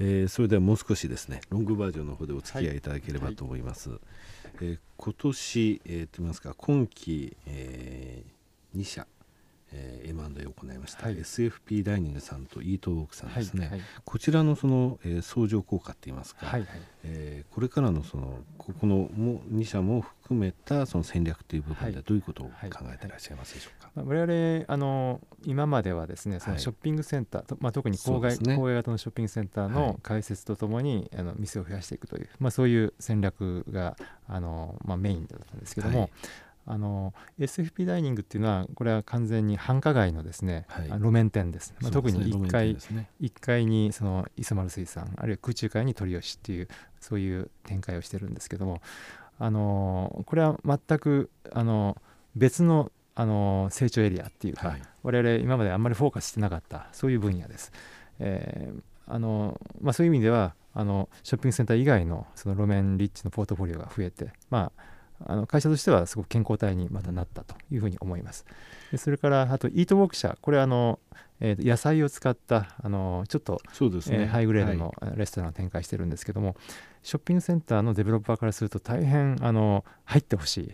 えー、それではもう少しですねロングバージョンの方でお付き合いいただければと思います、はい。はい、えー、今年、えー、と言いますか今期、えー、2社えー、M&A を行いました、はい、SFP ダイニングさんとイートウォークさんですね、はいはい、こちらのその、えー、相乗効果っていいますか、はいはい、えー、これからのそのここのも2社も含めたその戦略という部分ではどういうことを考えていらっしゃいますでしょうか、はい。はい、我々あの今まではですねそのショッピングセンター、まあ、特に郊外,、ね、郊外型のショッピングセンターの開設とともに、あの店を増やしていくという、まあ、そういう戦略があの、まあ、メインだったんですけども、あの SFP ダイニングっていうのはこれは完全に繁華街のですね、はい、路面店です、まあ、特に1階、ね、1階にその磯丸水産あるいは空中階に鳥吉っていうそういう展開をしてるんですけどもあのこれは全くあの別のあの成長エリアっていうか、はい、我々今まであんまりフォーカスしてなかったそういう分野です。えーあのまあ、そういう意味ではあのショッピングセンター以外のその路面立地のポートフォリオが増えて、まあ、あの会社としてはすごく健康体にまたなったというふうに思います。でそれからあとイートウォーク社これはあの、えー、野菜を使ったあのちょっと、ねえー、ハイグレードのレストランを展開してるんですけども、はい、ショッピングセンターのデベロッパーからすると大変あの入ってほしい、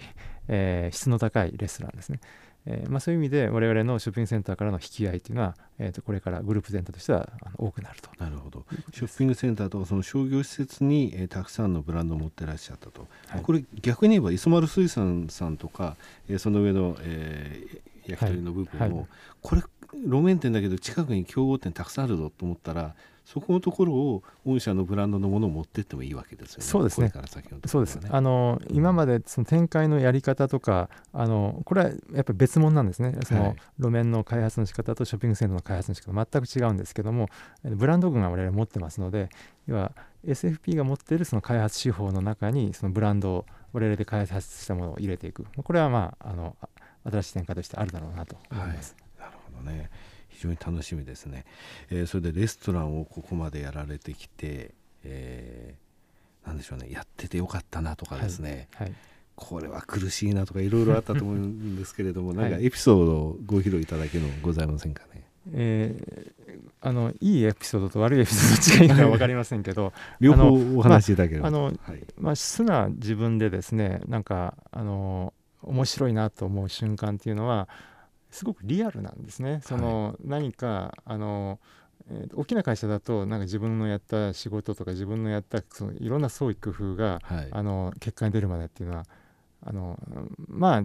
えー、質の高いレストランですね。えーまあ、そういう意味で我々のショッピングセンターからの引き合いというのは、えー、とこれからグループ全体としてはあの多くなると。なるほど。ショッピングセンターとかその商業施設に、えー、たくさんのブランドを持ってらっしゃったと、はい、これ逆に言えば磯丸水産さんとか、えー、その上の、えー、焼き鳥の部分も、はい。はい、これ路面店だけど近くに競合店たくさんあるぞと思ったらそこのところを御社のブランドのものを持ってってもいいわけですよね。そうですね。そうです。あの、今までその展開のやり方とかあのこれはやっぱり別物なんですね。その、路面の開発の仕方とショッピングセンターの開発の仕方全く違うんですけども、ブランド群が我々持ってますので、要は SFP が持っているその開発手法の中にそのブランドを我々で開発したものを入れていく。これはまああの新しい展開としてあるだろうなと思います。はい、なるほどね。非常に楽しみですね、えー、それでレストランをここまでやられてきて、えー、なんでしょうねやっててよかったなとかですね、はい、はい、これは苦しいなとかいろいろあったと思うんですけれども、はい、なんかエピソードをご披露いただけるのございませんかね？えー、あのいいエピソードと悪いエピソード違いか分かりませんけど 両方お話しいただければ、まあ、あの、はい、まあ、素な自分でですねなんかあの面白いなと思う瞬間っていうのはすごくリアルなんですね。その、何かあのえー、大きな会社だとなんか自分のやった仕事とか自分のやったそのいろんな創意工夫が、はい、あの結果に出るまでっていうのはあのまあ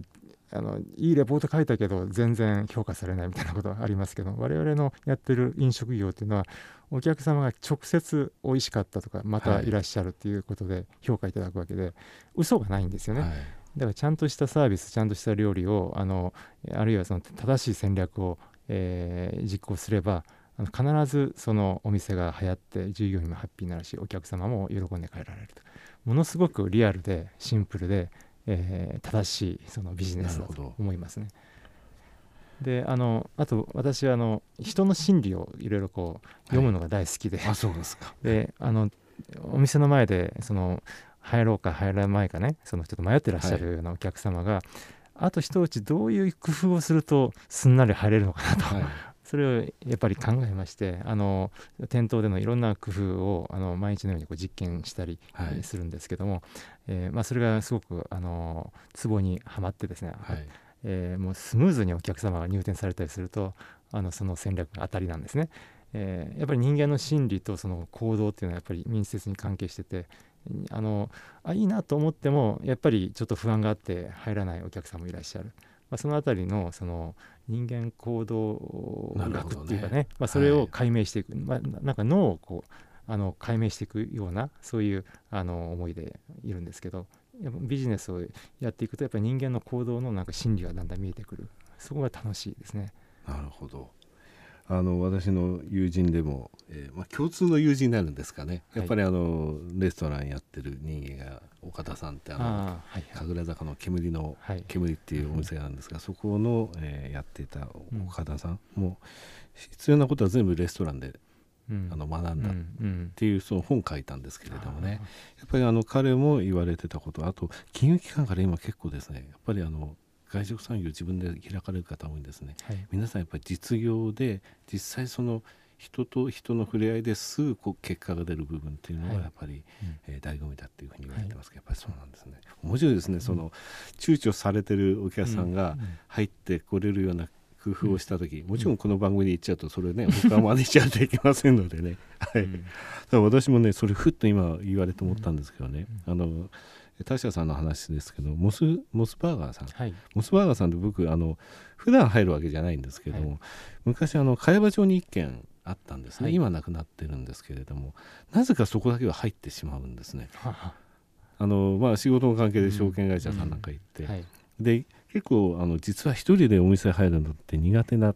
あのいいレポート書いたけど全然評価されないみたいなことはありますけど我々のやってる飲食業っていうのはお客様が直接美味しかったとかまたいらっしゃるっていうことで評価いただくわけで、はい、嘘がないんですよね。はいだからちゃんとしたサービスちゃんとした料理をあのあるいはその正しい戦略を、えー、実行すればあの必ずそのお店が流行って従業員もハッピーになるしお客様も喜んで帰られると。ものすごくリアルでシンプルで、えー、正しいそのビジネスだと思いますね。であのあと私はあの人の心理をいろいろこう読むのが大好きで、はい、あそうですか。であのお店の前でその入ろうか入らないかねそのちょっと迷ってらっしゃるようなお客様が、はい、あと一口どういう工夫をするとすんなり入れるのかなと、はい、それをやっぱり考えましてあの店頭でのいろんな工夫をあの毎日のようにこう実験したりするんですけども、はい、えー、まあ、それがすごくあのツボにはまってですね、はい、えー、もうスムーズにお客様が入店されたりするとあのその戦略が当たりなんですね。えー、やっぱり人間の心理とその行動っていうのはやっぱり密接に関係しててあのあいいなと思ってもやっぱりちょっと不安があって入らないお客さんもいらっしゃる、まあ、その辺りのその人間行動学っていうかね、ね、まあ、それを解明していく、はい、まあ、なんか脳をこうあの解明していくようなそういうあの思いでいるんですけどビジネスをやっていくとやっぱり人間の行動のなんか心理がだんだん見えてくる。そこが楽しいですね。なるほどあの私の友人でも、えーまあ、共通の友人になるんですかね、やっぱりあのレストランやってる人間が岡田さんってあのはい神楽坂の煙の、煙っていうお店があるんですが、そこの、えー、やっていた岡田さんも、必要なことは全部レストランで、うん、あの学んだっていうその本書いたんですけれどもね、やっぱりあの彼も言われてたことあと金融機関から今結構ですね。やっぱりあの外食産業自分で開かれる方多いんですね、はい、皆さんやっぱり実業で実際その人と人の触れ合いですぐこう結果が出る部分っていうのがやっぱり、はい、えー、醍醐味だっていうふうに言われてますけど、やっぱりそうなんですね。面白いですね、その躊躇されてるお客さんが入ってこれるような工夫をした時、もちろんこの番組で言っちゃうとそれね他は真似しちゃうといけませんのでね、はい、私もねそれふっと今言われて思ったんですけどね、あの田代さんの話ですけどモスモスバーガーさん、はい、モスバーガーさんって僕あの普段入るわけじゃないんですけども、はい、昔あの茅場町に1軒あったんですね、はい、今なくなってるんですけれどもなぜかそこだけは入ってしまうんですね。あのまあ、仕事の関係で証券会社さんなんか行って、うん。うん、で結構あの実は一人でお店入るのって苦手だっ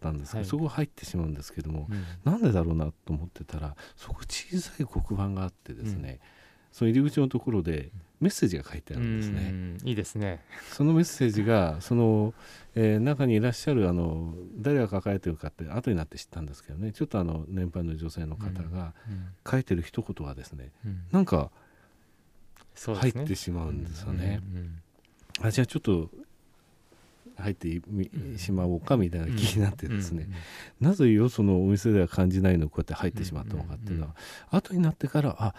たんですけど、はい、そこ入ってしまうんですけども、うん、なんでだろうなと思ってたらそこ小さい黒板があってですね、うんその入り口のところでメッセージが書いてあるんですね。いいですね。そのメッセージがその、えー、中にいらっしゃるあの誰が書かれてるかって後になって知ったんですけどね。ちょっとあの年配の女性の方が書いてる一言はですね、うん、なんか入ってしまうんですよね。あじゃあちょっと入ってしまおうかみたいな気になってですね、なぜよそのお店では感じないのこうやって入ってしまったのかっていうのは、後になってからあ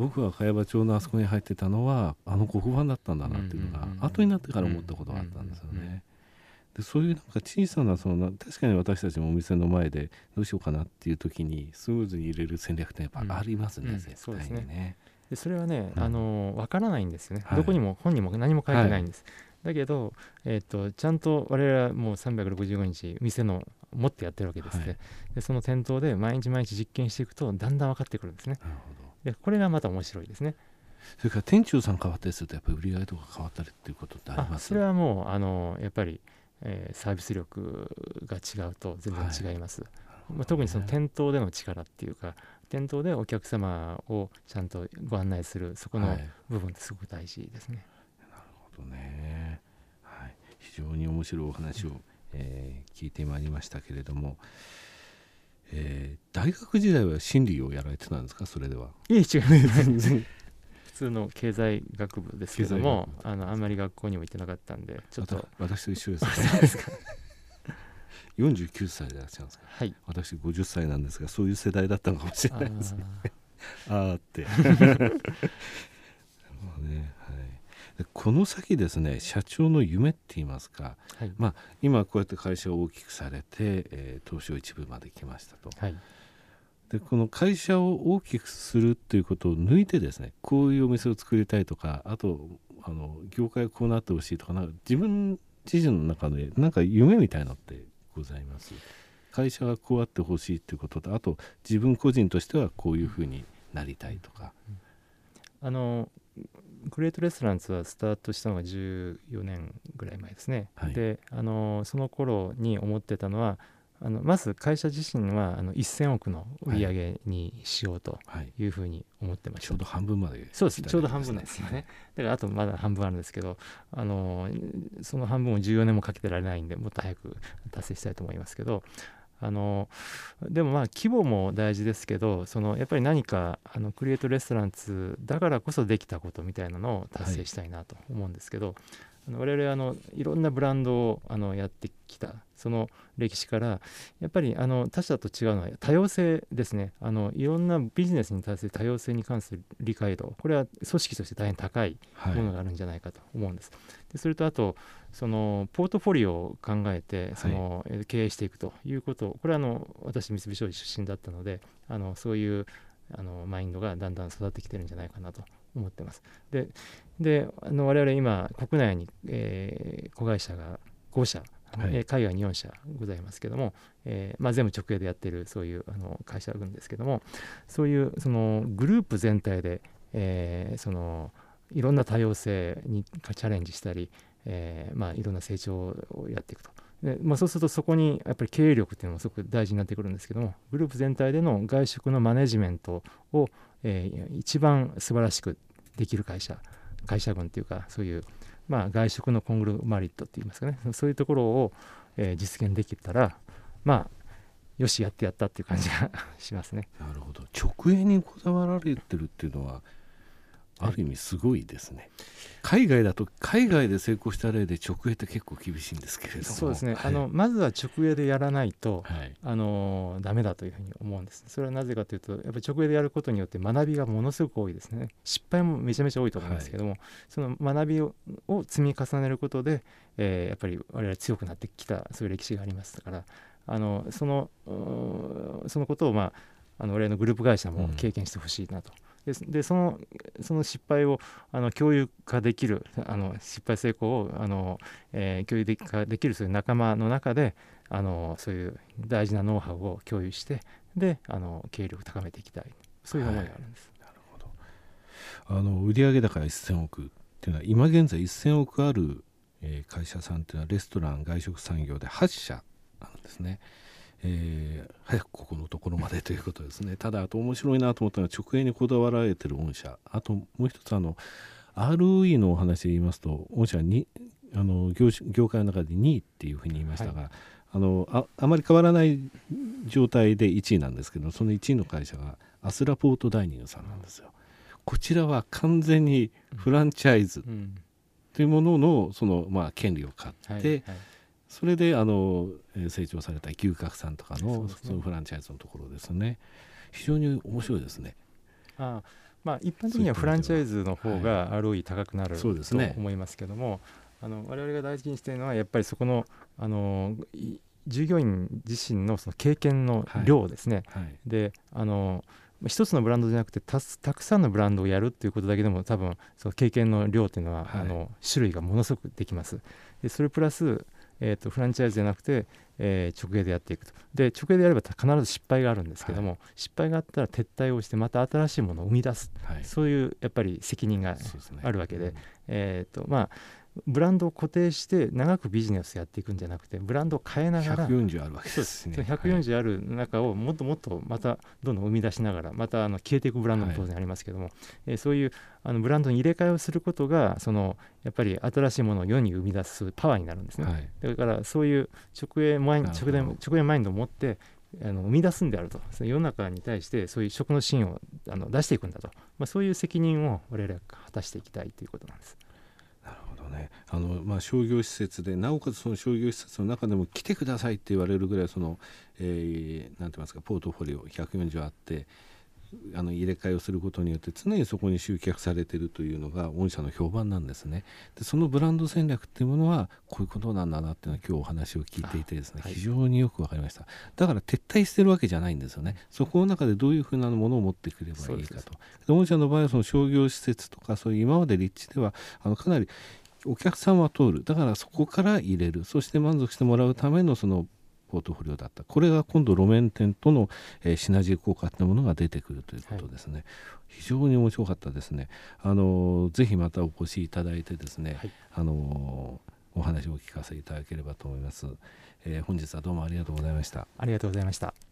僕が茅場町のあそこに入ってたのはあの黒板だったんだなっていうのが後になってから思ったことがあったんですよね。でそういうなんか小さなその確かに私たちもお店の前でどうしようかなっていう時にスムーズに入れる戦略ってやっぱありますね、うん、絶対にね。でそれはね、うん、あの分からないんですよね、はい、どこにも本にも何も書いてないんです。はい、だけど、えーと、ちゃんと我々はもう365日店の持ってやってるわけですね、はい、でその店頭で毎日毎日実験していくとだんだん分かってくるんですね。でこれがまた面白いですね。それから店長さん変わったりするとやっぱり売り上げとか変わったりっていうことってあります？それはもうあのやっぱり、えー、サービス力が違うと全然違います。はい、まあ、特にその店頭での力っていうか店頭でお客様をちゃんとご案内するそこの部分ってすごく大事ですね。はい、なるほどね、はい、非常に面白いお話を、えー、聞いてまいりましたけれども。えー、大学時代は心理をやられてたんですか？それでは。いえ違う。全然。普通の経済学部ですけどもあのあんまり学校にも行ってなかったんでちょっと。私と一緒です。か。49歳でいらっしゃるんですか、はい、私50歳なんですがそういう世代だったのかもしれないですね。あ あって。ねこの先ですね社長の夢って言いますか、はい、まあ、今こうやって会社を大きくされて、えー、東証一部まで来ましたと。はい。でこの会社を大きくするっていうことを抜いてですねこういうお店を作りたいとかあとあの業界こうなってほしいとかなんか自分自身の中でなんか夢みたいのってございます？会社がこうあってほしいっていうこととあと自分個人としてはこういうふうになりたいとか。あのクリエイトレストランズはスタートしたのが14年ぐらい前ですね、はい、であのその頃に思ってたのはあのまず会社自身はあの1000億の売り上げにしようとい。うふうに思ってました、はいはい、ちょうど半分まで、そうですちょうど半分なんですよね。だからあとまだ半分あるんですけどあのその半分を14年もかけてられないんでもっと早く達成したいと思いますけどあのでもまあ規模も大事ですけどそのやっぱり何かあのクリエイトレストランツだからこそできたことみたいなのを達成したいなと思うんですけど、はい、あの我々あのいろんなブランドをあのやってきたその歴史からやっぱりあの他社と違うのは多様性ですねあのいろんなビジネスに対する多様性に関する理解度これは組織として大変高いものがあるんじゃないかと思うんです。はい、でそれとあとそのポートフォリオを考えてその、はい、経営していくということこれはあの私三菱商事出身だったのであのそういうあのマインドがだんだん育ってきてるんじゃないかなと思ってます。でであの我々今国内に、えー、子会社が5社はい、海外に4社ございますけども、えーまあ、全部直営でやってるそういうあの会社があるんですけどもそういうそのグループ全体で、えー、そのいろんな多様性にチャレンジしたり、えまあ、いろんな成長をやっていくと。でまあ、そうするとそこにやっぱり経営力っていうのもすごく大事になってくるんですけどもグループ全体での外食のマネジメントを、えー、一番素晴らしくできる会社会社群っていうかそういうまあ、外食のコングルマリットっていいますかねそういうところを、えー、実現できたらまあよしやってやったっていう感じが しますね。なるほど直営にこだわられてるっていうのはある意味すごいですね。海外だと海外で成功した例で直営って結構厳しいんですけれども。そうですね、はい、あのまずは直営でやらないと、はい、あのダメだというふうに思うんですそれはなぜかというとやっぱり直営でやることによって学びがものすごく多いですね。失敗もめちゃめちゃ多いと思うんですけども、はい、その学びを積み重ねることで、えー、やっぱり我々強くなってきたそういう歴史がありますからあのそのそのことをまああの我々のグループ会社も経験してほしいなと。うんでそのその失敗をあの共有化できるあの失敗成功をあの、えー、共有で化できるそういう仲間の中であのそういう大事なノウハウを共有してであの経営力を高めていきたいそういう思いがあるんです。はい、なるほどあの売上高1000億っていうのは今現在1000億ある、会社さんっていうのはレストラン外食産業で8社なんですね。えー、早くここのところまでということですね。ただあと面白いなと思ったのは直営にこだわられてる御社。あともう一つあの ROE のお話で言いますと御社にあの業業界の中で2位っていうふうに言いましたが、はい、あのああまり変わらない状態で1位なんですけどその1位の会社がアスラポートダイニングさんなんですよ。こちらは完全にフランチャイズというもののその、まあ、権利を買って、はいはいそれであの成長された牛角さんとかのそのフランチャイズのところですね。非常に面白いですね。あまあ、一般的にはフランチャイズの方が ROE 高くなる、はい、と思いますけども、あの我々が大事にしているのはやっぱりそこのあの従業員自身のその経験の量ですね。はい。はい、であの一つのブランドじゃなくてたくさんのブランドをやるっていうことだけでも多分その経験の量っていうのは、あの種類がものすごくできます。でそれプラスえーと、フランチャイズじゃなくて、えー、直営でやっていくと。で直営でやれば必ず失敗があるんですけども、はい、失敗があったら撤退をしてまた新しいものを生み出す、はい、そういうやっぱり責任があるわけで、ねうん、えーとまあ、ブランドを固定して長くビジネスやっていくんじゃなくてブランドを変えながら140あるわけですね。140ある中をもっともっとまたどんどん生み出しながらまたあの消えていくブランドも当然ありますけども、はい、えー、そういうあのブランドに入れ替えをすることがそのやっぱり新しいものを世に生み出すパワーになるんですね、はい、だからそういう直営マイン直営直営マインドを持ってあの生み出すんであると。世の中に対してそういう食のシーンをあの出していくんだと、まあ、そういう責任を我々は果たしていきたいということなんです。ねあの、まあ、商業施設でなおかつその商業施設の中でも来てくださいって言われるぐらいその、えー、なんて言いますかポートフォリオ140あってあの入れ替えをすることによって常にそこに集客されているというのが御社の評判なんですね。でそのブランド戦略っていうものはこういうことなんだなっていうのは今日お話を聞いていてですね、はい、非常によく分かりました。だから撤退してるわけじゃないんですよね。そこの中でどういうふうなものを持ってくればいいかと。御社の場合はその商業施設とかそういう今まで立地ではあのかなりお客さんは通る。だからそこから入れる。そして満足してもらうためのそのポートフォリオだった。これが今度路面店との、えー、シナジー効果というものが出てくるということですね、はい、非常に面白かったですね。あのぜひまたお越しいただいてですね、はい、あのお話をお聞かせいただければと思います、えー、本日はどうもありがとうございました。ありがとうございました